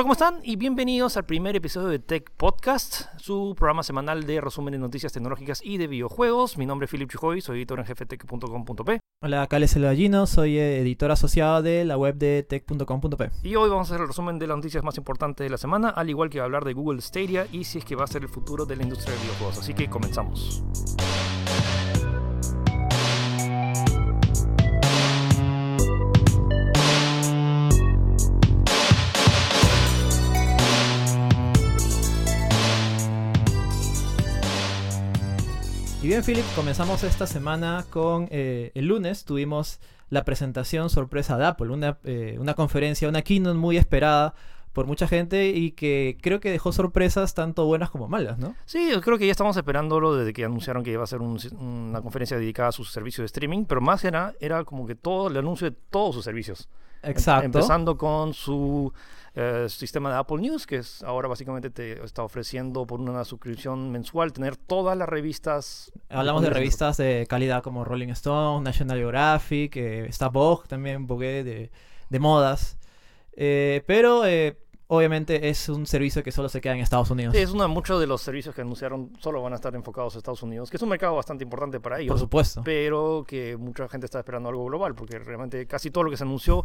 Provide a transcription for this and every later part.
Hola, ¿cómo están? Y bienvenidos al primer episodio de Tech Podcast, su programa semanal de resumen de noticias tecnológicas y de videojuegos. Mi nombre es Philip Chijoy, soy editor en tech.com.p. Hola, acá les Gallino, soy editor asociado de la web de tech.com.p. Y hoy vamos a hacer el resumen de las noticias más importantes de la semana, al igual que hablar de Google Stadia y si es que va a ser el futuro de la industria de videojuegos. Así que comenzamos. Y bien, Philip, comenzamos esta semana con eh, el lunes. Tuvimos la presentación sorpresa de Apple, una, eh, una conferencia, una keynote muy esperada por mucha gente y que creo que dejó sorpresas tanto buenas como malas, ¿no? Sí, yo creo que ya estamos esperándolo desde que anunciaron que iba a ser una conferencia dedicada a sus servicios de streaming, pero más era, era como que todo el anuncio de todos sus servicios. Exacto. Empezando con su eh, sistema de Apple News, que es ahora básicamente te está ofreciendo por una suscripción mensual tener todas las revistas. Hablamos de revistas de calidad como Rolling Stone, National Geographic, eh, está Vogue también, Vogue de, de modas. Eh, pero eh, obviamente es un servicio que solo se queda en Estados Unidos. Sí, es uno de muchos de los servicios que anunciaron solo van a estar enfocados a Estados Unidos, que es un mercado bastante importante para ellos. Por supuesto. Pero que mucha gente está esperando algo global, porque realmente casi todo lo que se anunció,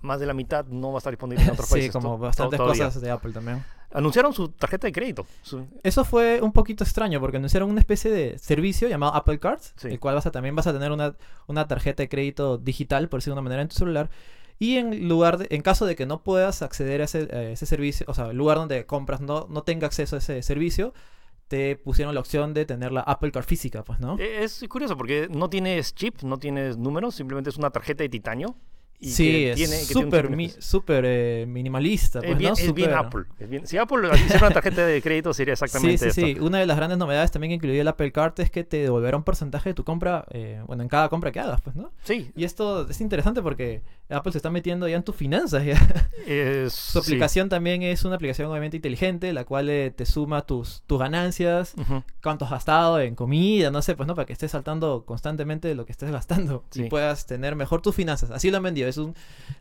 más de la mitad no va a estar disponible en otros países. Sí, como bastantes cosas de Apple también. Anunciaron su tarjeta de crédito. Eso fue un poquito extraño, porque anunciaron una especie de servicio llamado Apple Cards, el cual vas a, también vas a tener una, una tarjeta de crédito digital, por decirlo de una manera, en tu celular y en lugar de, en caso de que no puedas acceder a ese, servicio, o sea, el lugar donde compras no, no tenga acceso a ese servicio, te pusieron la opción de tener la Apple Card física, pues, ¿no? E, es curioso porque no tienes chip, no tienes números, simplemente es una tarjeta de titanio sí, es súper super, eh, minimalista. Pues, es bien, Apple. si Apple hiciera una tarjeta de crédito sería exactamente sí, sí, Sí, una de las grandes novedades también que incluía el Apple Card es que te devolverá un porcentaje de tu compra, eh, bueno, en cada compra que hagas, pues, ¿no? Sí. Y esto es interesante porque Apple se está metiendo ya en tus finanzas. Ya. Su aplicación también es una aplicación obviamente inteligente, la cual eh, te suma tus, tus ganancias, cuánto has gastado en comida, no sé, pues, ¿no? Para que estés saltando constantemente lo que estés gastando y puedas tener mejor tus finanzas. Así lo han vendido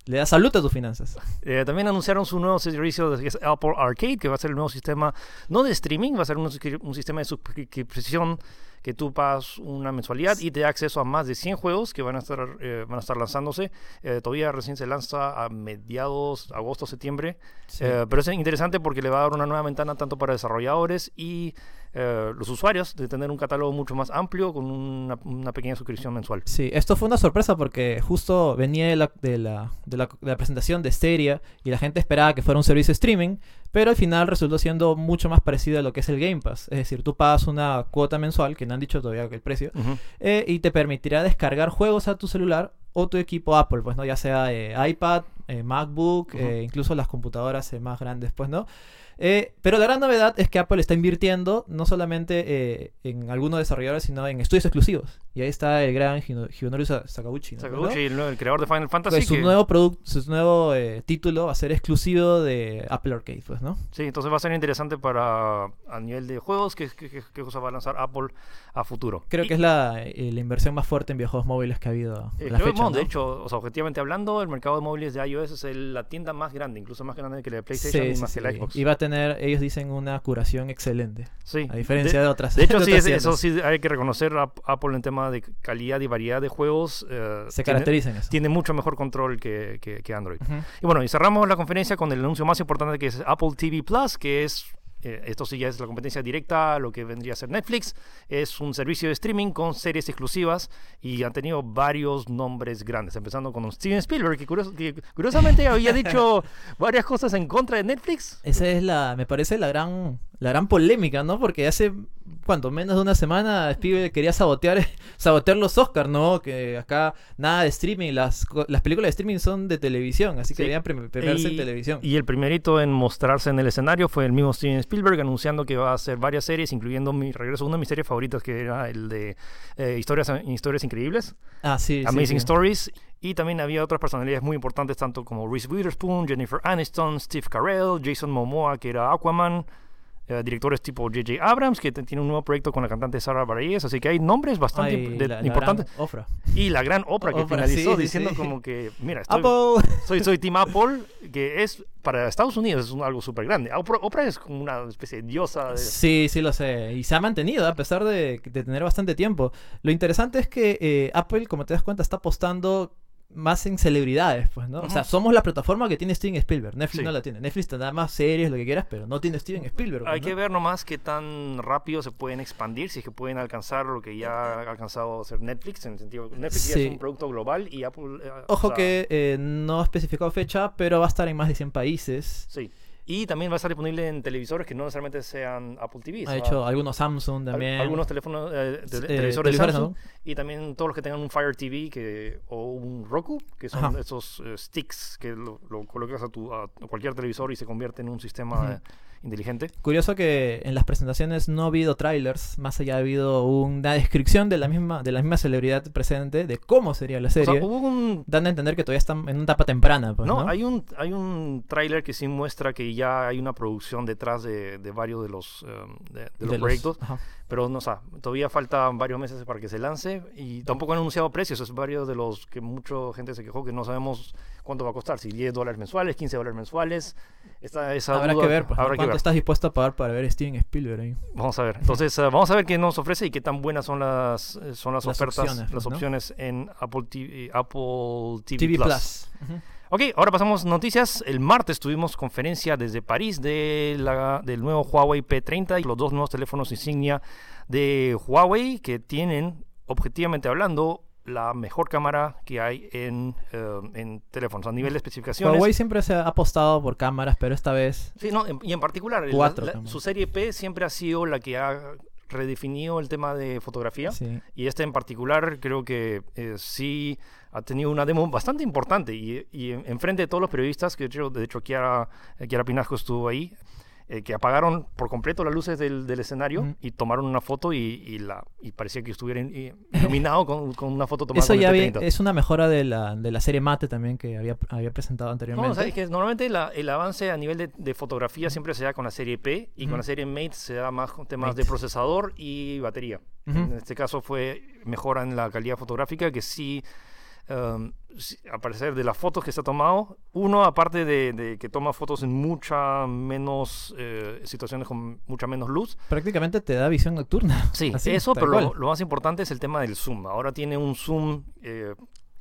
le da salud a tus finanzas. Eh, también anunciaron su nuevo servicio que es Apple Arcade, que va a ser el nuevo sistema, no de streaming, va a ser un, un sistema de suscripción que tú pagas una mensualidad y te da acceso a más de 100 juegos que van a estar, eh, van a estar lanzándose. Eh, todavía recién se lanza a mediados, agosto, septiembre. pero es interesante porque le va a dar una nueva ventana tanto para desarrolladores y eh, los usuarios de tener un catálogo mucho más amplio con una, una, pequeña suscripción mensual. Sí, esto fue una sorpresa porque justo venía de la, de la, de la, de la presentación de Stadia y la gente esperaba que fuera un servicio de streaming, pero al final resultó siendo mucho más parecido a lo que es el Game Pass. Es decir, tú pagas una cuota mensual, que no han dicho todavía el precio, eh, y te permitirá descargar juegos a tu celular o tu equipo Apple, pues, ¿no? Ya sea eh, iPad, MacBook, incluso las computadoras más grandes, pues, ¿no? Eh, pero la gran novedad es que Apple está invirtiendo no solamente eh, en algunos desarrolladores, sino en estudios exclusivos. Y ahí está el gran Hironori Sakaguchi. Sakaguchi, el, creador de Final Fantasy. Pues su nuevo producto, su nuevo eh, título va a ser exclusivo de Apple Arcade, pues, ¿no? Sí, entonces va a ser interesante para a nivel de juegos qué cosa va a lanzar Apple a futuro. Creo que es la, la, inversión más fuerte en videojuegos móviles que ha habido. la fecha, De hecho, o sea, obviamente hablando, el mercado de móviles de iOS es la tienda más grande, incluso más grande que la de PlayStation y más que la Xbox tener, ellos dicen, una curación excelente. Sí. A diferencia de, otras. De hecho, sí, eso sí hay que reconocer a Apple en tema de calidad y variedad de juegos. Eh, Se caracteriza en eso. Tiene mucho mejor control que, que, Android. Y bueno, y cerramos la conferencia con el anuncio más importante que es Apple TV Plus, que es eh, esto sí ya es la competencia directa lo que vendría a ser Netflix. Es un servicio de streaming con series exclusivas y han tenido varios nombres grandes, empezando con Steven Spielberg, que, que curiosamente había dicho varias cosas en contra de Netflix. Esa es la, me parece la gran la gran polémica, ¿no? Porque hace, ¿cuánto? Menos de una semana Spielberg quería sabotear, sabotear los Oscars, ¿no? Que acá nada de streaming, las, las películas de streaming son de televisión, así que debían premiarse en televisión. Y el primerito en mostrarse en el escenario fue el mismo Steven Spielberg anunciando que va a hacer varias series, incluyendo mi regreso, una de mis series favoritas que era el de eh, historias, historias Increíbles. Ah, sí. Amazing Stories. Y también había otras personalidades muy importantes, tanto como Reese Witherspoon, Jennifer Aniston, Steve Carell, Jason Momoa, que era Aquaman. Eh, directores tipo J.J. Abrams, que tiene un nuevo proyecto con la cantante Sara Bareilles, así que hay nombres bastante Ay, imp- de- la- la importantes. gran. Y la gran Oprah que Oprah, finalizó sí, diciendo sí. como que, mira, estoy, Apple. soy, soy Team Apple, que es para Estados Unidos es un- algo súper grande. Oprah, Oprah es como una especie de diosa. de- Sí, sí lo sé. Y se ha mantenido a pesar de, de tener bastante tiempo. Lo interesante es que eh, Apple, como te das cuenta, está apostando más en celebridades, pues, ¿no? O sea, somos la plataforma que tiene Steven Spielberg. Netflix Sí. no la tiene. Netflix te da más series, lo que quieras, pero no tiene Steven Spielberg. Hay pues, que ¿no? ver nomás qué tan rápido se pueden expandir, si es que pueden alcanzar lo que ya ha alcanzado hacer Netflix, en el sentido que Netflix ya es un producto global y Apple... eh, Ojo o sea, que eh, no ha especificado fecha, pero va a estar en más de 100 países. Sí. Y también va a estar disponible en televisores que no necesariamente sean Apple TV. Ha hecho algunos Samsung también. algunos teléfonos, eh, te- Eh, televisores, televisores, Samsung, ¿no? y también todos los que tengan un Fire TV que, o un Roku, que son Ajá. esos eh, sticks que lo, lo colocas a, tu, a cualquier televisor y se convierte en un sistema eh, inteligente. Curioso que en las presentaciones no ha habido trailers, más allá ha habido una descripción de la misma, de la misma celebridad presente de cómo sería la O sea, serie. hubo un dando a entender que todavía están en una etapa temprana. Pues, No, ¿no? hay un hay un tráiler que sí muestra que ya hay una producción detrás de, de varios de los eh, de, de los De proyectos. Pero no sé, todavía faltan varios meses para que se lance y tampoco han anunciado precios, es varios de los que mucha gente se quejó que no sabemos cuánto va a costar, si 10 dólares mensuales, 15 dólares mensuales, esta, esa Habrá duda- que ver, pues, cuánto ver. estás dispuesto a pagar para ver Steven Spielberg ahí. Vamos a ver. Entonces, eh, vamos a ver qué nos ofrece y qué tan buenas son las, eh, son las, Las ofertas, opciones, las pues, ¿no? opciones en Apple TV, Apple TV, TV Plus. Ok, ahora pasamos noticias. El martes tuvimos conferencia desde París de la, del nuevo Huawei P30 y los dos nuevos teléfonos insignia de Huawei que tienen, objetivamente hablando, la mejor cámara que hay en, eh, en teléfonos a nivel de especificaciones. Huawei siempre se ha apostado por cámaras, pero esta vez Sí, no, en- y en particular, Cuatro la- su serie P siempre ha sido la que ha redefinido el tema de fotografía. sí. Y este en particular creo que eh, sí ha tenido una demo bastante importante y, y en- enfrente de todos los periodistas, que de hecho, de hecho Kiara, Kiara Pinasco estuvo ahí, eh, que apagaron por completo las luces del, del escenario Ujú. y tomaron una foto y, y la, y parecía que estuviera in- iluminado con, con una foto tomada Eso con ya vi- P30. es una mejora de la, de la serie Mate también que había, había presentado No, anteriormente. o sea, es que normalmente la- el avance a nivel de, de fotografía siempre se da con la serie P y con Ujú. la serie Mate se da más con temas Mate. de procesador y batería. Ujú. En este caso fue mejora en la calidad fotográfica que sí, um, a parecer de las fotos que se ha tomado, uno aparte de, de que toma fotos en mucha menos eh, situaciones con mucha menos luz. Prácticamente te da visión nocturna. Sí, Así, eso, pero lo, lo más importante es el tema del zoom. Ahora tiene un zoom eh,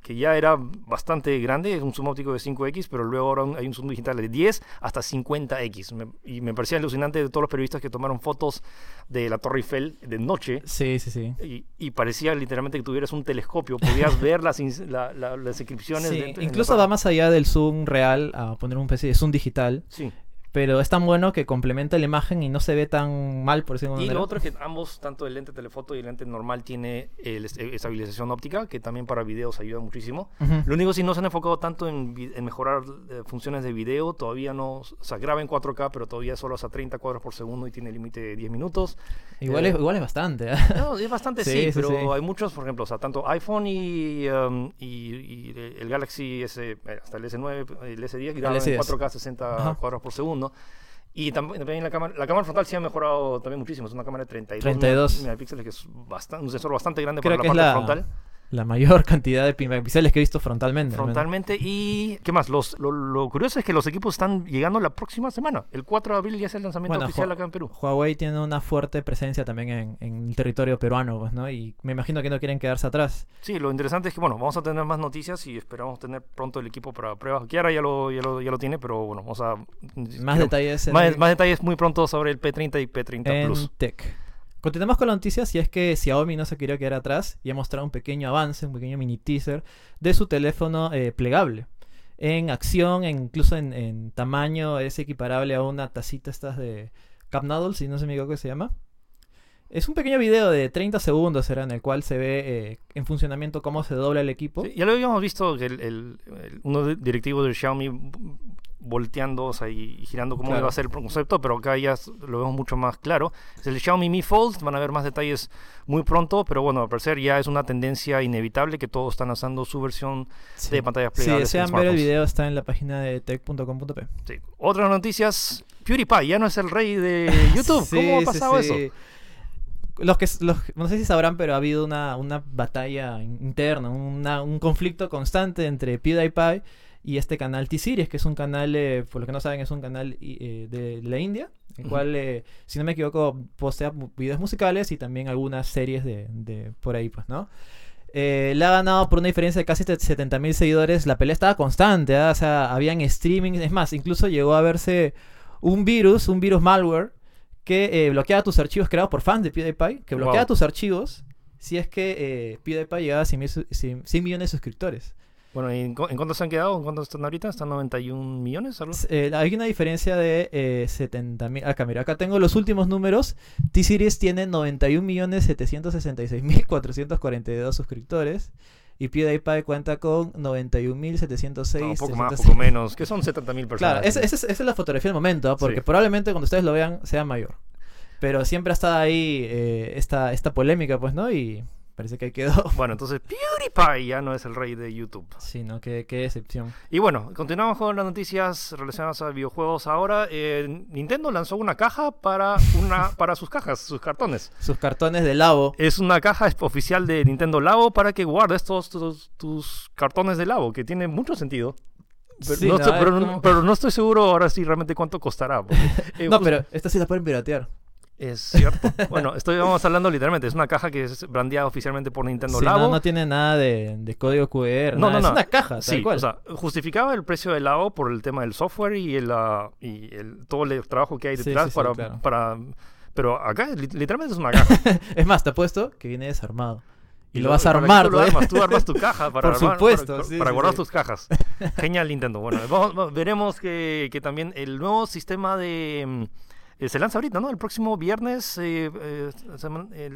que ya era bastante grande, es un zoom óptico de 5X, pero luego ahora hay un zoom digital de 10 hasta 50X. Me- y me parecía alucinante de todos los periodistas que tomaron fotos de la Torre Eiffel de noche. Sí, sí, sí. Y, y parecía literalmente que tuvieras un telescopio, podías ver las, la- la- las inscripciones. Sí, incluso va más allá del zoom real a poner un especie de zoom digital, Sí. Pero es tan bueno que complementa la imagen y no se ve tan mal, por decirlo de Y alguna lo manera. otro es que ambos, tanto el lente telefoto y el lente normal, tiene el est- estabilización óptica, que también para videos ayuda muchísimo. Ujú. Lo único si no se han enfocado tanto en, en mejorar eh, funciones de video, todavía no, o sea, graba en 4K, pero todavía solo hasta 30 cuadros por segundo y tiene límite de 10 minutos. Igual, Eh, es, igual es bastante. ¿eh? No, es bastante Sí, sí, sí, pero sí. hay muchos, por ejemplo, o sea, tanto iPhone y, um, y, y el Galaxy S, eh, hasta el S9, el S10 graban en S10. 4K 60 Ajá. cuadros por segundo. Y tam- también la cámara, la cámara frontal sí ha mejorado también muchísimo. Es una cámara de 32, 32. megapíxeles, que es bastante, un sensor bastante grande Creo para que la es parte la, frontal. La mayor cantidad de píxeles que he visto frontalmente. Frontalmente. Y, ¿qué más? Los, lo, lo curioso es que los equipos están llegando la próxima semana. El 4 de abril ya es el lanzamiento Bueno, oficial acá en Perú. Huawei tiene una fuerte presencia también en, en el territorio peruano, pues, ¿no? Y me imagino que no quieren quedarse atrás. Sí, lo interesante es que, bueno, vamos a tener más noticias y esperamos tener pronto el equipo para pruebas. Kiara ya lo, ya lo, ya lo tiene, pero bueno, vamos a... Más queremos- detalles Más, más detalles muy pronto sobre el P30 y P30 en Plus. Tech. Continuamos con las noticias y es que Xiaomi no se quería quedar atrás y ha mostrado un pequeño avance, un pequeño mini teaser de su teléfono eh, plegable. En acción, incluso en, tamaño, es equiparable a una tacita estas de Cup si no se me equivoco que se llama. Es un pequeño video de 30 segundos, era en el cual se ve eh, en funcionamiento cómo se dobla el equipo. Sí, ya lo habíamos visto, que el, el- el- uno de- directivo de Xiaomi volteando o sea, y, y girando cómo Claro. va a ser el concepto, pero acá ya lo vemos mucho más claro. Es el Xiaomi Mi Fold, van a ver más detalles muy pronto, pero bueno, al parecer ya es una tendencia inevitable que todos están lanzando su versión Sí. de pantallas Si plegables. en desean ver el video está en la página de tech.com.p. Sí. Otras noticias, PewDiePie ya no es el rey de YouTube. Sí, ¿Cómo ha pasado sí. eso? Los que, los, no sé si sabrán, pero ha habido una, una batalla interna, una- un conflicto constante entre PewDiePie y este canal T-Series, que es un canal, eh, por lo que no saben, es un canal eh, de la India, el cual, eh, si no me equivoco, postea videos musicales y también algunas series de, de por ahí, pues, ¿no? Eh, le ha ganado por una diferencia de casi 70 mil seguidores. La pelea estaba constante, ¿ah? o sea, habían streaming. Es más, incluso llegó a verse un virus, un virus malware, que eh, bloqueaba tus archivos creados por fans de PewDiePie, que bloqueaba Wow. tus archivos si es que eh, PewDiePie llegaba a 100, mil su- 100 100 millones de suscriptores. Bueno, ¿y en, cu- en cuánto se han quedado? ¿En cuánto están ahorita? ¿Están 91 millones? algo? Eh, hay una diferencia de eh, 70 mil. Acá, mira, acá tengo los últimos números. T-Series tiene 91.766.442 suscriptores. Y PewDiePie cuenta con 91.706. No, poco más, 606. poco menos. Que son 70 mil personas. Claro, esa, esa es, esa es la fotografía del momento, ¿ah? porque Sí. probablemente cuando ustedes lo vean sea mayor. Pero siempre ha estado ahí eh, esta, esta polémica, pues, ¿no? Y parece que ahí quedó. Bueno, entonces PewDiePie ya no es el rey de YouTube. Sí, ¿no? Qué, qué decepción. Y bueno, continuamos con las noticias relacionadas a videojuegos. Ahora, eh, Nintendo lanzó una caja para, una, para sus cajas, sus cartones. Sus cartones de Labo. Es una caja oficial de Nintendo Labo para que guardes todos tus, tus cartones de Labo, que tiene mucho sentido. Pero, Sí, no, ¿no? estoy, Es pero, como- pero no estoy seguro ahora sí realmente cuánto costará. porque, eh, No, pero esta sí la pueden piratear. Es cierto. bueno, estoy vamos hablando literalmente. Es una caja que es brandeada oficialmente por Nintendo Sí, Labo. no, no tiene nada de, de código QR. No, nada, no, no. Es una caja, tal Sí, cual. o sea, justificaba el precio del Labo por el tema del software y el, ah, y el todo el trabajo que hay detrás sí, para, claro. para... Pero acá li- literalmente es una caja. es más, te apuesto que viene desarmado. Y, lo lo- vas a armar, lo pues. armas, tú armas tu caja para, Por armar- supuesto, para, sí, para sí, guardar sí. tus cajas. Genial, Nintendo. Bueno, vamos- veremos que, que también el nuevo sistema de... eh, se lanza ahorita, ¿no? El próximo viernes eh, eh,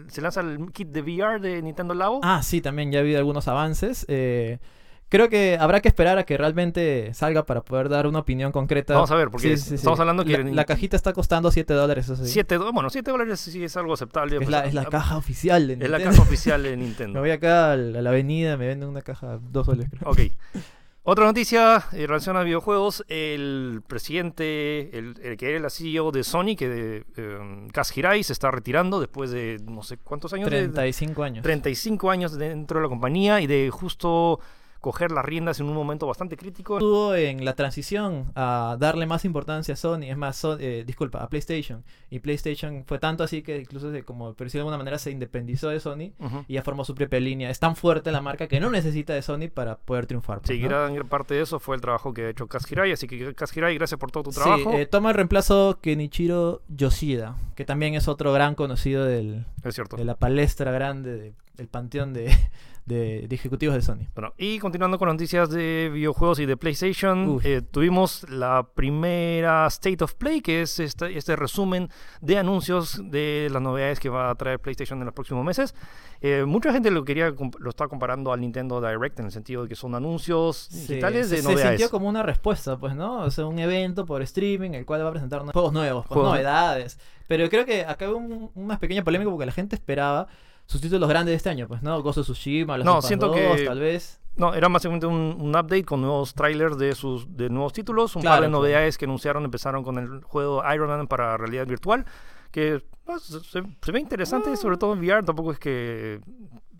se, lanza el kit de VR de Nintendo Labo. Ah, sí, también ya ha habido algunos avances. creo que habrá que esperar a que realmente salga para poder dar una opinión concreta. Vamos a ver, porque estamos hablando que La, el- la cajita está costando 7 dólares, eso sí. Bueno, 7 dólares sí es algo aceptable. es, pues, la, es caja oficial de Es Nintendo. la caja oficial de Me Nintendo. voy acá a la, avenida, me venden una caja 2 soles, creo. Ok. Otra noticia eh, relacionada a videojuegos. El presidente, el, el que era el CEO de Sony, que eh, Kaz Hirai, se está retirando después de no sé cuántos años. de- 35 años. 35 años dentro de la compañía y de justo coger las riendas en un momento bastante crítico. Estuvo en la transición a darle más importancia a Sony, es más, eh, disculpa, a PlayStation. Y PlayStation fue tanto así que incluso se- como, por decirlo de alguna manera, se independizó de Sony y ya formó su propia línea. Es tan fuerte la marca que no necesita de Sony para poder triunfar. pues, Sí, ¿no? gran, parte de eso fue el trabajo que ha hecho Kaz Hirai, así que Kaz Hirai, gracias por todo tu Sí, trabajo. eh, toma el reemplazo Kenichiro Yoshida, que también es otro gran conocido del, es cierto. de la palestra grande de- del panteón de, de- de ejecutivos de Sony. Bueno, y continuando con noticias de videojuegos y de PlayStation, eh, tuvimos la primera State of Play, que es este, este resumen de anuncios de las novedades que va a traer PlayStation en los próximos meses. Eh, mucha gente lo quería lo está comparando al Nintendo Direct en el sentido de que son anuncios digitales se, de se novedades. sintió como una respuesta, pues, ¿no? O sea, un evento por streaming, el cual va a presentar juegos nuevos, pues, Juegos- novedades. Pero creo que acá hubo un- una pequeña polémica porque la gente esperaba sus títulos grandes de este año, pues, ¿no? Ghost of Tsushima, Last No, siento 2, que- tal vez. No, era básicamente un, un update con nuevos trailers de sus de nuevos títulos, un Claro, par de claro. novedades que anunciaron, empezaron con el juego Iron Man para realidad virtual, que pues, se, se ve interesante, sobre todo en VR, tampoco es que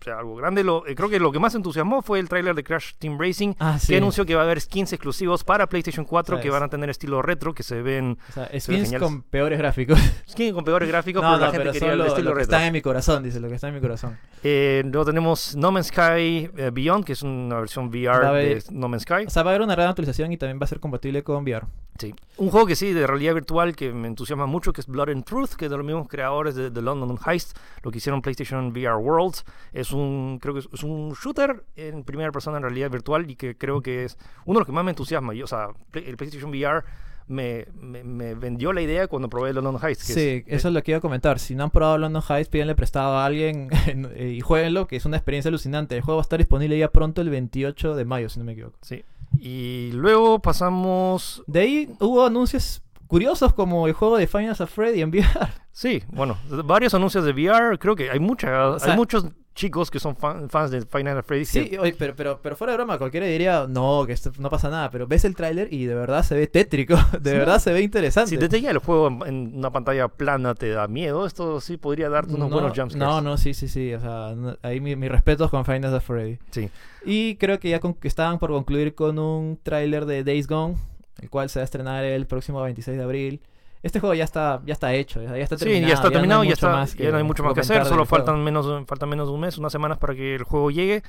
sea algo grande. Lo, eh, creo que lo que más entusiasmó fue el trailer de Crash Team Racing, Ah, sí. que anunció que va a haber skins exclusivos para PlayStation 4 que van a tener estilo retro, que se ven O sea, se ven skins con peores gráficos. skins con peores gráficos, no, pero no, la gente pero quería el lo, estilo lo que retro. está en mi corazón, dice, lo que está en mi corazón. Eh, luego tenemos No Man's Sky eh, Beyond, que es una versión VR de No Man's Sky. O sea, va a haber una gran actualización y también va a ser compatible con VR. Sí. Un juego que sí, de realidad virtual, que me entusiasma mucho, que es Blood and Truth, que es de los mismos creadores de The London Heist, lo que hicieron PlayStation VR Worlds. Es un, creo que es, es un shooter en primera persona en realidad virtual y que creo que es uno de los que más me entusiasma. Yo, o sea, el PlayStation VR me, me, me vendió la idea cuando probé London Heist. que Sí, es- eso es lo que iba a comentar. Si no han probado London Heist, pídanle prestado a alguien eh, y jueguenlo, que es una experiencia alucinante. El juego va a estar disponible ya pronto el 28 de mayo, si no me equivoco. Sí. Y luego pasamos... De ahí hubo anuncios curiosos como el juego de Final Fantasy Freddy en VR. Sí, bueno, varios anuncios de VR. Creo que hay, mucha, sea, hay muchos chicos que son fan- fans de Final Fantasy Freddy. Sí, oye, pero, pero, pero fuera de broma, cualquiera diría, no, que esto no pasa nada, pero ves el tráiler y de verdad se ve tétrico, de Sí, verdad no. se ve interesante. Si desde ya el juego en, en una pantalla plana te da miedo, esto sí podría darte unos no, buenos jumpscares. no, no, sí, sí, sí, o sea, no- ahí mi- mis respetos con Final Fantasy Freddy. Sí. Y creo que ya con- estaban por concluir con un tráiler de Days Gone, el cual se va a estrenar el próximo 26 de abril. Este juego ya está, ya está hecho, ya está Sí, terminado. ya está terminado, no hay ya, está, ya no hay mucho más que hacer, solo faltan menos, falta menos de un mes, unas semanas para que el juego llegue.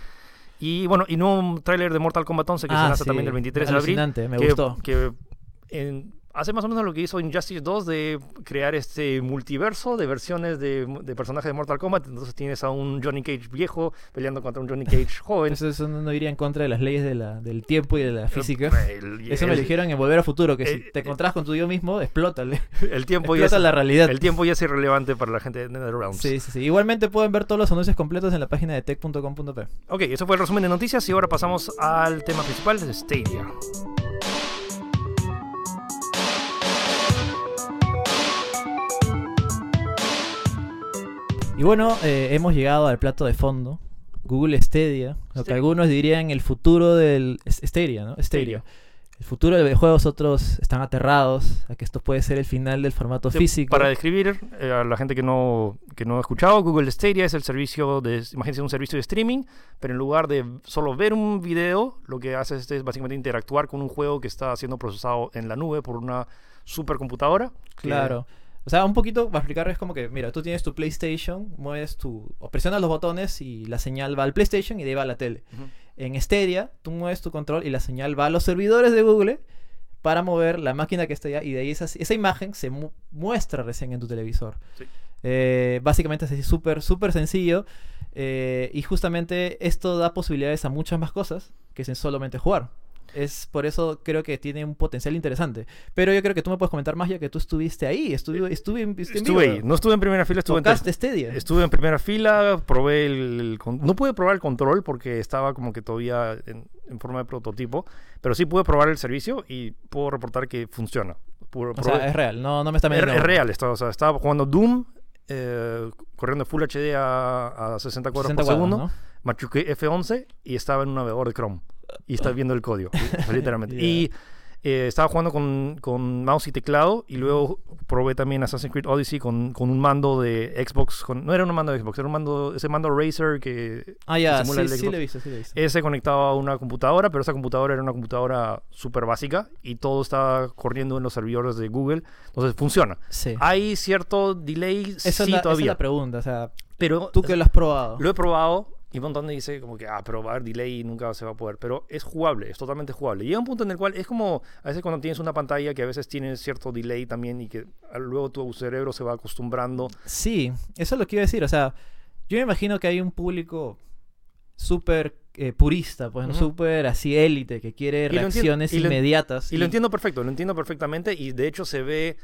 Y bueno, y no un tráiler de Mortal Kombat 11 que se Ah, lanza sí, también el 23 de abril. me que, gustó. que en- hace más o menos lo que hizo Injustice 2 de crear este multiverso de versiones de, de personajes de Mortal Kombat. Entonces tienes a un Johnny Cage viejo peleando contra un Johnny Cage joven. Eso, eso no iría en contra de las leyes de la, del tiempo y de la física. El, Eso me dijeron en Volver a Futuro, que eh, si te encontrás con tu yo mismo, explótale. el tiempo ya Explota es, la realidad. el tiempo ya es irrelevante para la gente de NetherRealms. Sí, sí, sí. Igualmente pueden ver todos los anuncios completos en la página de tech.com.p. Ok, eso fue el resumen de noticias y ahora pasamos al tema principal de Stadia. Y bueno, eh, hemos llegado al plato de fondo. Google Stadia, lo que algunos dirían el futuro del Stadia, ¿no? Stadia. El futuro del videojuegos, otros están aterrados a que esto puede ser el final del formato Sí, físico. Para describir eh, a la gente que no, que no ha escuchado, Google Stadia es el servicio de, imagínense un servicio de streaming, pero en lugar de solo ver un video, lo que hace es, es básicamente interactuar con un juego que está siendo procesado en la nube por una supercomputadora. que- Claro. O sea, un poquito para explicar es como que, mira, tú tienes tu PlayStation, mueves tu. o presionas los botones y la señal va al PlayStation y de ahí va a la tele. En Stadia, tú mueves tu control y la señal va a los servidores de Google para mover la máquina que está allá y de ahí esa, esa imagen se mu- muestra recién en tu televisor. Sí. Eh, básicamente es así súper, súper sencillo eh, y justamente esto da posibilidades a muchas más cosas que sin solamente jugar. Es por eso creo que tiene un potencial interesante. Pero yo creo que tú me puedes comentar más ya que tú estuviste ahí. Estuve, estuve, en- Estuve ahí, no estuve en primera fila, estuve en, Stadia. estuve en primera fila, probé el, No pude probar el control porque estaba como que todavía en, en forma de prototipo, pero sí pude probar el servicio y puedo reportar que funciona. O probé- sea, es real, no, no me está Es, metiendo. es real, estaba, o sea, estaba jugando Doom, eh, corriendo Full HD a, a 60 cuadros 60 por segundo, ¿no? machuqué F11 y estaba en un navegador de Chrome. Y estaba viendo el código, literalmente. Y eh, estaba jugando con, con mouse y teclado y luego probé también Assassin's Creed Odyssey con, con un mando de Xbox. Con, no era un mando de Xbox, era un mando, ese mando Razer que Ah, ya, simula sí, sí he visto, sí lo he visto. ese conectado a una computadora, pero esa computadora era una computadora súper básica y todo estaba corriendo en los servidores de Google. Entonces funciona. Sí. Hay cierto delay, es sí, la, esa es todavía. la pregunta, o sea, pero tú que lo has probado. lo he probado y un montón de dice como que, ah, pero va a haber delay y nunca se va a poder. Pero es jugable, es totalmente jugable. Llega un punto en el cual es como a veces cuando tienes una pantalla que a veces tiene cierto delay también y que ah, luego tu cerebro se va acostumbrando. Sí, eso es lo que iba a decir, o sea, yo me imagino que hay un público súper eh, purista, pues, súper así élite, que quiere reacciones y inmediatas. Y lo entiendo perfecto, lo entiendo perfectamente y de hecho se ve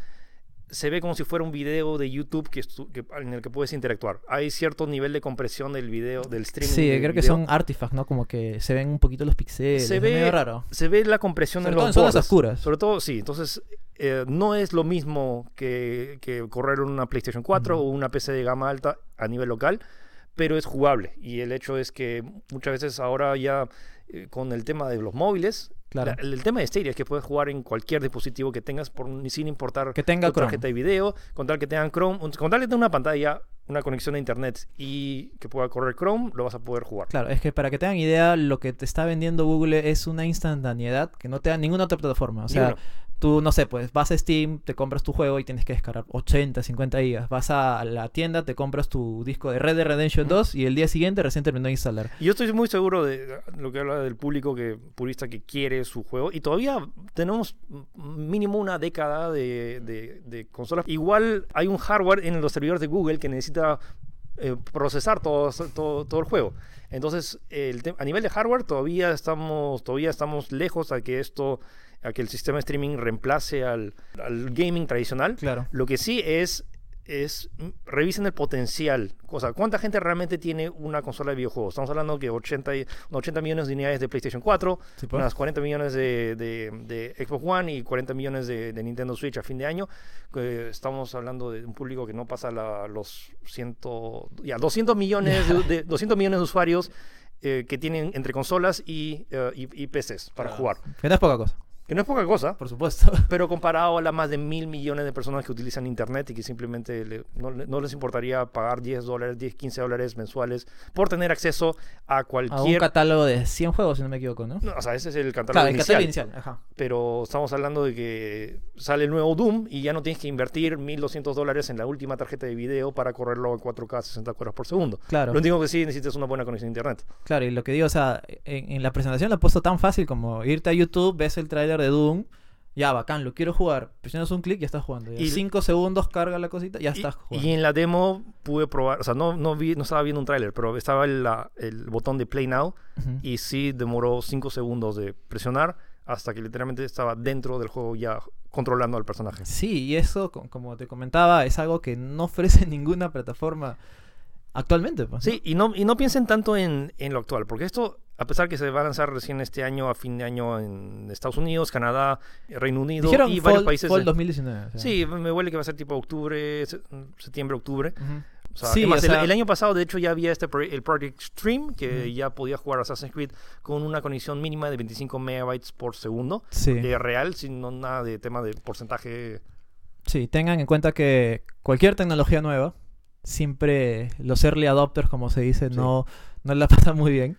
se ve como si fuera un video de YouTube que, en el que puedes interactuar. Hay cierto nivel de compresión del video, del streaming. Sí, del creo que son artifacts, ¿no? Como que se ven un poquito los píxeles. Se es ve- medio raro. Se ve la compresión Sobre en todo los en zonas oscuras. Sobre todo, sí. Entonces, eh, no es lo mismo que, que correr una PlayStation 4 Ujú. o una PC de gama alta a nivel local, pero es jugable. Y el hecho es que muchas veces ahora ya eh, con el tema de los móviles, Claro. la- el tema de Stadia es que puedes jugar en cualquier dispositivo que tengas por, sin importar Que tenga tu tarjeta de video, con tal que tengan Chrome, con tal que tenga una pantalla, una conexión a internet y que pueda correr Chrome, lo vas a poder jugar. Claro, es que para que tengan idea, lo que te está vendiendo Google es una instantaneidad que no te da ninguna otra plataforma. O sea. Tú, no sé, pues vas a Steam, te compras tu juego y tienes que descargar 80, 50 gigas. Vas a la tienda, te compras tu disco de Red Dead Redemption 2 y el día siguiente recién terminó de instalar. Yo estoy muy seguro de lo que habla del público que purista que quiere su juego. Y todavía tenemos mínimo una década de, de- de consolas. Igual hay un hardware en los servidores de Google que necesita eh, procesar todo, todo, todo el juego. Entonces, el a nivel de hardware todavía estamos, todavía estamos lejos a que esto, a que el sistema de streaming reemplace al, al gaming tradicional. Claro. Lo que sí es es revisen el potencial. O sea, ¿cuánta gente realmente tiene una consola de videojuegos? Estamos hablando que 80, y- 80 millones de unidades de PlayStation 4, Sí, pues. unas 40 millones de, de- de Xbox One y 40 millones de, de Nintendo Switch a fin de año. estamos hablando de un público que no pasa la- los 100, ya, 200 millones de, de- 200 millones de usuarios eh, que tienen entre consolas y, eh, y, y PCs para Ah. jugar. Que no es poca cosa, Que no es poca cosa, por supuesto. pero comparado a las más de mil millones de personas que utilizan Internet y que simplemente le- no, le- no les importaría pagar 10 dólares, 10, 15 dólares mensuales por tener acceso a A un cualquier... catálogo de 100 juegos, si no me equivoco, ¿no? No, o sea, ese es el catálogo Claro, el inicial. catálogo inicial. Ajá. Pero estamos hablando de que sale el nuevo Doom y ya no tienes que invertir 1.200 dólares en la última tarjeta de video para correrlo en 4K 60 cuadros por segundo. Claro. Lo único que sí necesitas es una buena conexión a Internet. Claro, y lo que digo, o sea, en, en la presentación lo he puesto tan fácil como irte a YouTube, ves el de Doom, ya, bacán, lo quiero jugar. Presionas un clic y ya estás jugando. Y- Y 5 segundos carga la cosita, ya Y- estás y, jugando. en la demo pude probar, o sea, no, no, vi, no estaba viendo un tráiler, pero estaba el, la- el botón de Play Now y sí demoró 5 segundos de presionar hasta que literalmente estaba dentro del juego ya controlando al personaje. Sí, y eso, co- como te comentaba, es algo que no ofrece ninguna plataforma actualmente. pues, ¿no? Sí, y no, y no piensen tanto en, en lo actual, porque esto, a pesar que se va a lanzar recién este año, a fin de año en Estados Unidos, Canadá, Reino Unido Dijeron y fall, varios países. fall de- 2019. o sea. Sí, me huele que va a ser tipo octubre, se- septiembre, octubre. O sea, Sí, o el- sea- el, año pasado, de hecho, ya había este pro- el Project Stream, que ya podía jugar Assassin's Creed con una conexión mínima de 25 megabytes por segundo. Sí. eh, real, sin nada de tema de porcentaje. Sí, tengan en cuenta que cualquier tecnología nueva, siempre los early adopters, como se dice, Sí. no, no la pasan muy bien.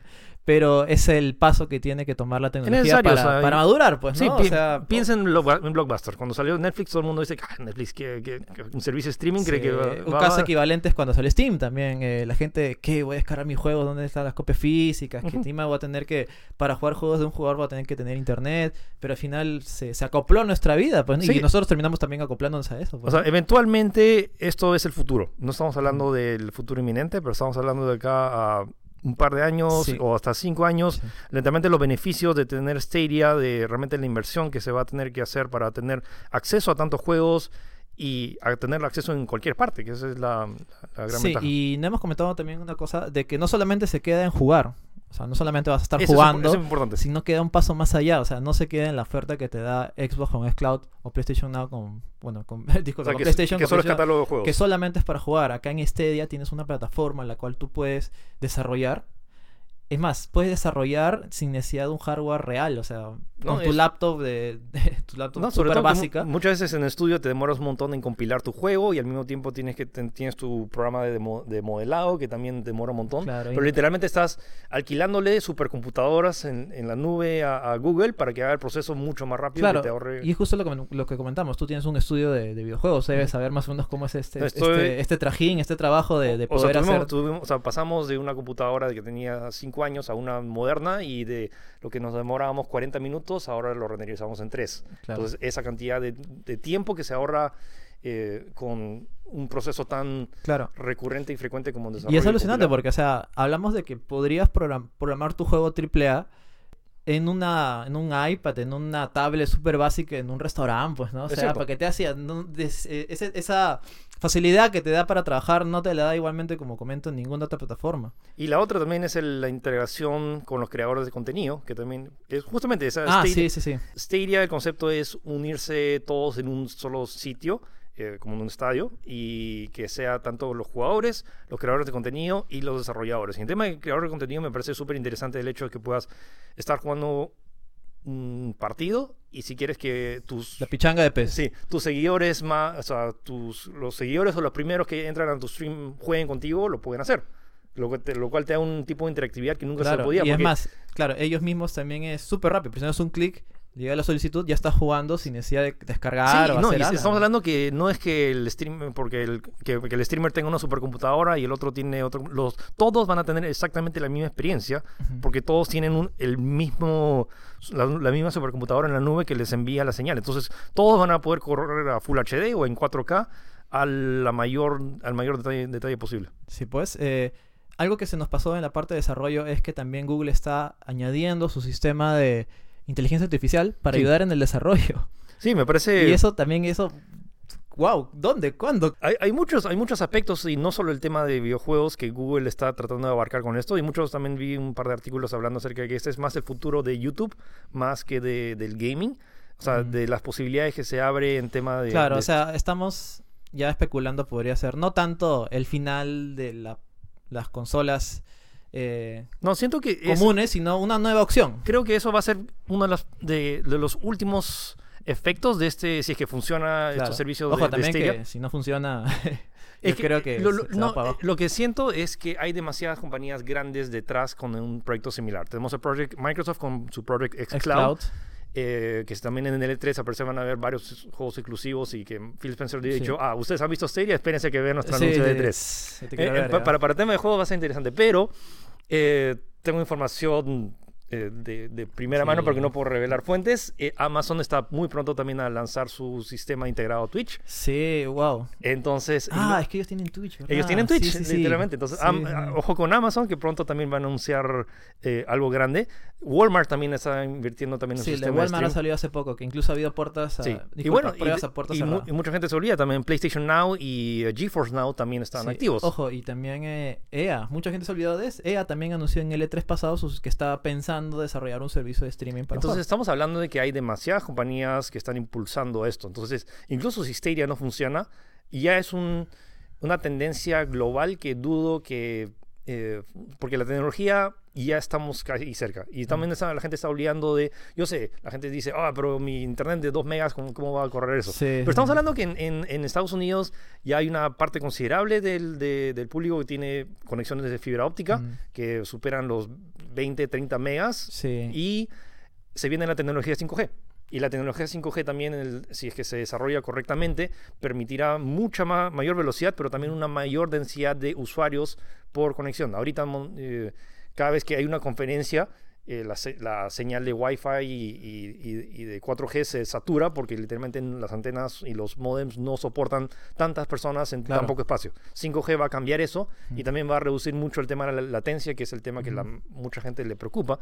Pero es el paso que tiene que tomar la tecnología para, o sea, para y- madurar, pues, ¿no? sí, O sea, piensa en, lo- en Blockbuster. Cuando salió Netflix, todo el mundo dice, ah, Netflix, que, que- que un servicio de streaming cree que va, un va- caso va- equivalente es cuando salió Steam también. eh, la gente, ¿qué? Voy a descargar mis juegos, ¿dónde están las copias físicas? Que Ujú. encima voy a tener que, para jugar juegos de un jugador, voy a tener que tener internet. Pero al final se, se acopló a nuestra vida, pues, y nosotros terminamos también acoplándonos a eso. pues, O sea, eventualmente esto es el futuro. No estamos hablando del futuro inminente, pero estamos hablando de acá a un par de años Sí. o hasta cinco años. Sí. Lentamente los beneficios de tener Stadia, de realmente la inversión que se va a tener que hacer para tener acceso a tantos juegos y a tener acceso en cualquier parte, que esa es la, la gran Sí, ventaja. y no hemos comentado también una cosa de que no solamente se queda en jugar. O sea, no solamente vas a estar Eso es- jugando, es sino queda un paso más allá. O sea, no se queda en la oferta que te da Xbox con Xcloud o PlayStation Now con, bueno, con, disculpa, O sea, con que, PlayStation. que con solo es PlayStation- catálogo de juegos. que solamente es para jugar. Acá en Stadia tienes una plataforma en la cual tú puedes desarrollar. Es más, puedes desarrollar sin necesidad de un hardware real, o sea, No, con tu es- laptop de, de- tu laptop No, super básica. muchas veces en el estudio te demoras un montón en compilar tu juego y al mismo tiempo tienes que ten- tienes tu programa de, de modelado que también demora un montón. Claro, y- Pero literalmente estás alquilándole supercomputadoras en, en la nube a, a Google para que haga el proceso mucho más rápido Claro, y te ahorre. y es justo lo que, lo que comentamos. Tú tienes un estudio de, de videojuegos, debes saber más o menos cómo es este, Estoy- este, este trajín, este trabajo de, o sea, poder tuvimos- hacer. tuvimos- o sea, pasamos de una computadora que tenía 5 años a una moderna y de lo que nos demorábamos 40 minutos, ahora lo renderizamos en 3. Claro. Entonces, esa cantidad de, de tiempo que se ahorra eh, con un proceso tan claro. recurrente y frecuente como un desarrollo. Y es alucinante popular. porque, o sea, hablamos de que podrías program- programar tu juego AAA en una en un iPad, en una tablet súper básica, en un restaurante, pues, ¿no? O Es sea, cierto. para que te hacía no, ese- esa facilidad que te da para trabajar no te la da igualmente, como comento, en ninguna otra plataforma. Y la otra también es el- la integración con los creadores de contenido, que también es justamente esa Ah, Stadia, sí, sí, sí. Stadia, el concepto es unirse todos en un solo sitio, eh, como en un estadio, y que sea tanto los jugadores, los creadores de contenido y los desarrolladores. Y en tema de creador de contenido me parece súper interesante el hecho de que puedas estar jugando un partido y si quieres que tus La pichanga de pez. Sí, tus seguidores más, o sea, tus, los seguidores o los primeros que entran a tu stream jueguen contigo, lo pueden hacer. Lo, que te- lo cual te da un tipo de interactividad que nunca se podía. y es porque- más, claro, ellos mismos también es súper rápido. Presionas un clic, llega la solicitud, ya estás jugando sin necesidad de descargar Sí, o no, hacer y nada. estamos hablando que no es que el streamer, porque el, que, que el streamer tenga una supercomputadora y el otro tiene otro, los, todos van a tener exactamente la misma experiencia, porque todos tienen un- el mismo, la, la misma supercomputadora en la nube que les envía la señal. Entonces, todos van a poder correr a Full HD o en 4K a la mayor, al mayor detalle, detalle posible. Sí, pues. eh, algo que se nos pasó en la parte de desarrollo es que también Google está añadiendo su sistema de inteligencia artificial para Sí. ayudar en el desarrollo. Sí, me parece... Y eso también, eso, wow, ¿dónde? ¿Cuándo? Hay, hay muchos, hay muchos aspectos y no solo el tema de videojuegos que Google está tratando de abarcar con esto. Y muchos también vi un par de artículos hablando acerca de que este es más el futuro de YouTube más que de, del gaming. O sea, Mm. de las posibilidades que se abre en tema de... Claro, de- o sea, estamos ya especulando, podría ser, no tanto el final de la- las consolas eh, No, siento que es- comunes, sino una nueva opción. creo que eso va a ser uno de, las, de, de los últimos efectos de este, si es que funciona Claro. estos servicios Ojo, de, también que si no funciona, Es creo que lo, lo- se no, lo que siento es que hay demasiadas compañías grandes detrás con un proyecto similar. Tenemos el Project Microsoft con su Project X Cloud. Eh, que también en el E3 aparece van a haber varios juegos exclusivos y que Phil Spencer le ha Sí. dicho, ah, ustedes han visto Stadia, espérense que vean nuestro Sí, anuncio de sí, E3. sí, te Eh, ver, para, para tema de juegos va a ser interesante, pero eh, tengo información eh, de, de primera Sí. mano porque no puedo revelar fuentes. Eh, Amazon está muy pronto también a lanzar su sistema integrado Twitch. Sí, wow. Entonces, Ah, lo- es que ellos tienen Twitch, ¿verdad? ellos tienen Sí, Twitch, sí, sí. literalmente. Entonces, Sí, am- sí. ah, ojo con Amazon, que pronto también van a anunciar eh, algo grande. Walmart también está invirtiendo también en Sí, su sistema de Walmart ha salido hace poco, que incluso ha habido puertas a, Sí. disculpa, y bueno, y, pruebas de- a puertas y mu- y mucha gente se olvida también. PlayStation Now y GeForce Now también están Sí. activos. Ojo, y también EA. Mucha gente se olvidó de eso. EA también anunció en el E3 pasado sus- que estaba pensando desarrollar un servicio de streaming para Entonces estamos hablando de que hay demasiadas compañías que están impulsando esto. Entonces, incluso si Stadia no funciona, ya es un- una tendencia global que dudo que... eh, porque la tecnología ya estamos casi cerca. Y también está- la gente está olvidando de... Yo sé, la gente dice, ah, pero mi internet de 2 megas, ¿cómo, cómo va a correr eso? Sí, Pero estamos hablando que en, en- en Estados Unidos ya hay una parte considerable del, de- del público que tiene conexiones de fibra óptica Mm. que superan los 20, 30 megas Sí. y se viene la tecnología 5G. Y la tecnología 5G también, el- si es que se desarrolla correctamente, permitirá mucha ma- mayor velocidad, pero también una mayor densidad de usuarios por conexión. Ahorita, eh, cada vez que hay una conferencia, eh, la, se- la señal de Wi-Fi y, y- y- y de 4G se satura porque literalmente las antenas y los modems no soportan tantas personas en Claro. tan poco espacio. 5G va a cambiar eso y también va a reducir mucho el tema de la latencia, que es el tema que la- mucha gente le preocupa.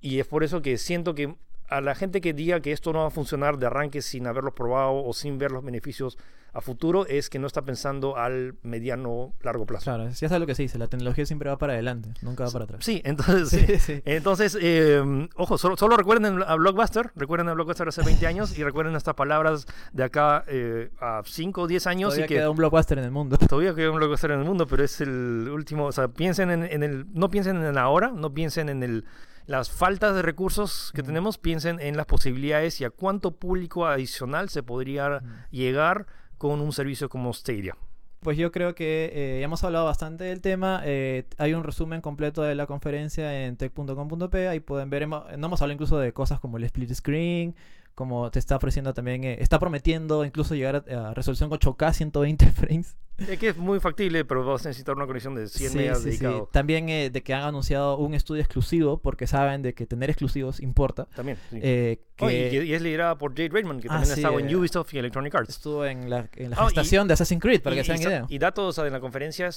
Y es por eso que siento que a la gente que diga que esto no va a funcionar de arranque sin haberlo probado o sin ver los beneficios a futuro, es que no está pensando al mediano largo plazo. Claro, ya sabes lo que se dice, la tecnología siempre va para adelante, nunca va para atrás. Sí, entonces, Sí, sí. sí. entonces eh, ojo, solo, solo recuerden a Blockbuster, recuerden a Blockbuster hace 20 años y recuerden estas palabras de acá eh, a 5 o 10 años Todavía y que queda un blockbuster en el mundo. todavía queda un blockbuster en el mundo, pero es el último, o sea, piensen en, en el, no piensen en el ahora, no piensen en el, las faltas de recursos que Mm. tenemos, piensen en las posibilidades y a cuánto público adicional se podría llegar con un servicio como Stadia. Pues yo creo que eh, ya hemos hablado bastante del tema. eh, hay un resumen completo de la conferencia en tech.com.p. Ahí pueden ver, no hemos hablado incluso de cosas como el split screen, como te está ofreciendo también, eh, está prometiendo incluso llegar a, a resolución 8K 120 frames. Es que es muy factible, pero vas a necesitar una conexión de 100 Sí, megas sí, sí. También eh, de que han anunciado un estudio exclusivo, porque saben de que tener exclusivos importa. También. eh, Oh, y, que que- y es liderada por Jade Raymond, que Ah, también ha estado en eh, Ubisoft y Electronic Arts. estuvo en la, en la y- gestación de Assassin's Creed, para y, que se y hagan idea. y datos de la conferencia,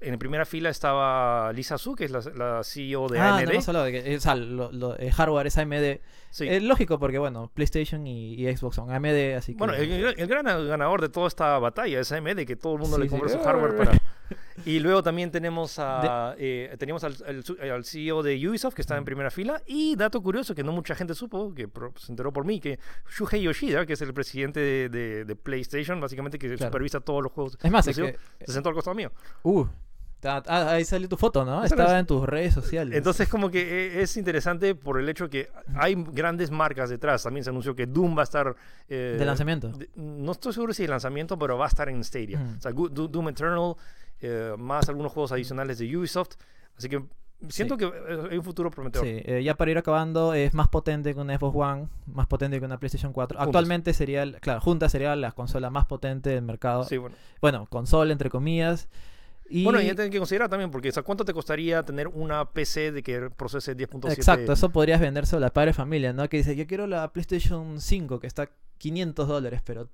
en primera fila estaba Lisa Su, que es la, la CEO de ah, AMD. no hemos hablado de que eh, o sea, lo- lo- el hardware es AMD. Sí. Es lógico porque, bueno, PlayStation y, y Xbox son AMD, así que... Bueno, el- el gran ganador de toda esta batalla es AMD, que todo el mundo Sí, le sí. compra su hardware para... Y luego también tenemos a, eh, teníamos al, al su- al CEO de Ubisoft, que está en primera fila. Y dato curioso, que no mucha gente supo, que se enteró por mí, que Shuhei Yoshida, que es el presidente de, de- de PlayStation, básicamente que Claro. supervisa todos los juegos, Es más, es que... se sentó al costado mío. Uh, ah, ahí salió tu foto, ¿no? Estaba es- en tus redes sociales. Entonces, como que eh, es interesante por el hecho que hay grandes marcas detrás. También se anunció que Doom va a estar... eh, de lanzamiento. de- no estoy seguro si de lanzamiento, pero va a estar en Stadia. Ujú. O sea, Doom Eternal, eh, más algunos juegos adicionales de Ubisoft. Así que siento que eh, hay un futuro prometedor. Sí, eh, ya para ir acabando, es más potente que una Xbox One, más potente que una PlayStation 4. Juntas. Actualmente sería, el- claro, juntas sería la consola más potente del mercado. Sí, bueno. Bueno, consola entre comillas. Y... Bueno, y ya tienen que considerar también, porque o sea, ¿cuánto te costaría tener una PC de que procese 10.7? Exacto, eso podrías venderse a la padre familia, ¿no? Que dice, yo quiero la PlayStation 5, que está 500 dólares, pero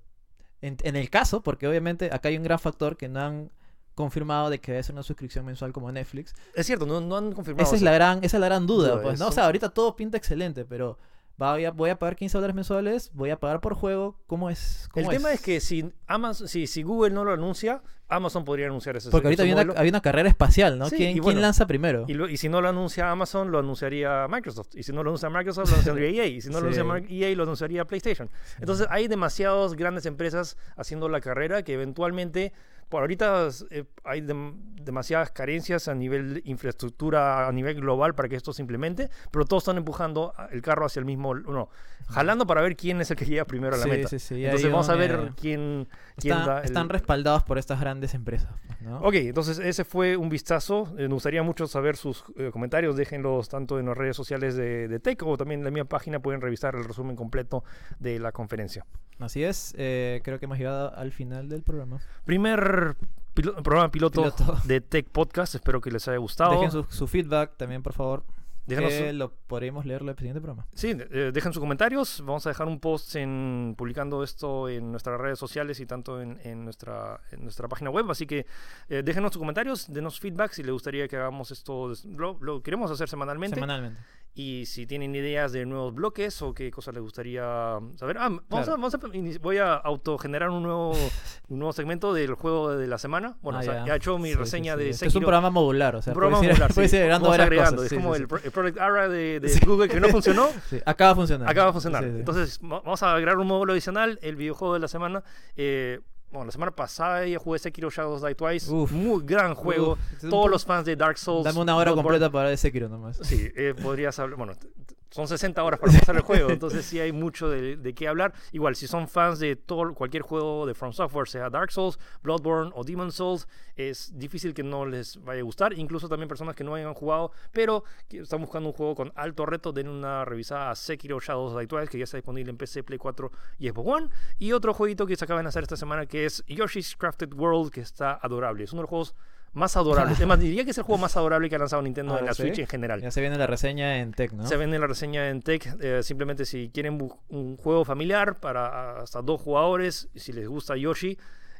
en, en el caso, porque obviamente acá hay un gran factor que no han confirmado de que debe ser una suscripción mensual como Netflix. Es cierto, no, no han confirmado. Esa es la gran, esa es la gran duda, Duda, pues, ¿no? O sea, ahorita todo pinta excelente, pero voy a, voy a pagar 15 dólares mensuales, voy a pagar por juego, ¿cómo es? El ¿Cómo tema es que si Amazon, si, si Google no lo anuncia, Amazon podría anunciar ese Porque ahorita había una, una carrera espacial, ¿no? Sí, ¿Quién, lanza primero? Y, lo- y si no lo anuncia Amazon, lo anunciaría Microsoft. Y si no lo anuncia Microsoft, lo anunciaría EA. Y si no lo anuncia EA, lo anunciaría PlayStation. Entonces hay demasiadas grandes empresas haciendo la carrera que eventualmente, por ahorita eh, hay dem- demasiadas carencias a nivel de infraestructura, a nivel global para que esto se implemente, pero todos están empujando el carro hacia el mismo, no, jalando para ver quién es el que llega primero a la Sí, meta. sí, sí, hay Entonces vamos a ver quién, quién Está- da el- Están respaldados por estas grandes empresas, ¿no? Ok, entonces ese fue un vistazo. Eh, nos gustaría mucho saber sus eh, comentarios. Déjenlos tanto en las redes sociales de, de Tech o también en la misma página. Pueden revisar el resumen completo de la conferencia. Así es, eh, creo que hemos llegado al final del programa. Primer pilo- programa piloto, Piloto. de Tech Podcast. Espero que les haya gustado. Dejen su, su feedback también, por favor. Que lo podremos leer en el siguiente programa. Sí, eh, dejen sus comentarios. Vamos a dejar un post en, publicando esto en nuestras redes sociales y tanto en, en nuestra, en nuestra página web. Así que eh, déjenos sus comentarios, denos feedback si les gustaría que hagamos esto. Lo, lo queremos hacer semanalmente. Semanalmente. Y si tienen ideas de nuevos bloques o qué cosas les gustaría saber. Ah, vamos, Claro. a, vamos a voy a autogenerar un nuevo, un nuevo segmento del juego de la semana. Bueno, Ah, o sea, ya. ya he hecho mi Sí, reseña sí. de Este es un Sekiro. programa modular, o sea, Un programa modular, puedes sí. ir agregando. Es como el, Project Ara de, de. Google que no funcionó. Acaba funcionando. Acaba de funcionar. Entonces, va- vamos a agregar un módulo adicional, el videojuego de la semana. Eh, bueno, la semana pasada ya jugué Sekiro Shadows Die Twice. Uf. Muy gran juego. Uf, Todos los fans de Dark Souls. Dame una hora Bloodborne, completa para de Sekiro nomás. Sí, eh, podrías hablar. Bueno, son 60 horas para pasar el juego, entonces sí hay mucho de, de qué hablar. Igual, si son fans de todo cualquier juego de From Software, sea Dark Souls, Bloodborne o Demon Souls, es difícil que no les vaya a gustar. Incluso también personas que no hayan jugado, pero que están buscando un juego con alto reto, den una revisada a Sekiro Shadows Die Twice, que ya está disponible en PC, Play 4 y Xbox One. Y otro jueguito que se acaban de hacer esta semana, que es Yoshi's Crafted World, que está adorable. Es uno de los juegos más adorables. es más, diría que es el juego más adorable que ha lanzado Nintendo Ah, en la ¿sí? Switch en general. Ya se viene la reseña en Tech, ¿no? Se en la reseña en Tech. eh, simplemente si quieren un juego familiar para hasta dos jugadores, si les gusta Yoshi.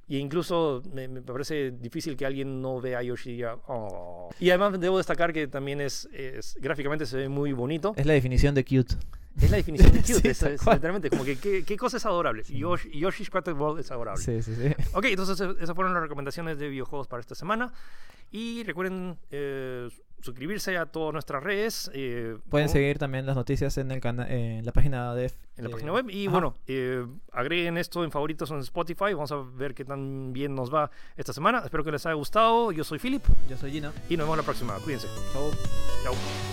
E incluso me, me parece difícil que alguien no vea a Yoshi y diga, "Oh". Y además debo destacar que también es, es- gráficamente se ve muy bonito. Es la definición de cute. Es la definición de cute. Sí, es, es literalmente como que ¿qué, qué cosa es adorable. Yoshi, Yoshi's Crafted World es adorable. Sí, sí, sí. Ok, entonces eh, esas fueron las recomendaciones de videojuegos para esta semana. Y recuerden eh, suscribirse a todas nuestras redes. eh, Pueden como- seguir también las noticias en el en la página de en la de- página web. Y Ajá. bueno, eh, agreguen esto en favoritos en Spotify. Vamos a ver qué tan bien nos va esta semana. Espero que les haya gustado. Yo soy Philip Yo soy Gino. y nos vemos la próxima. Cuídense. Chau. Chao.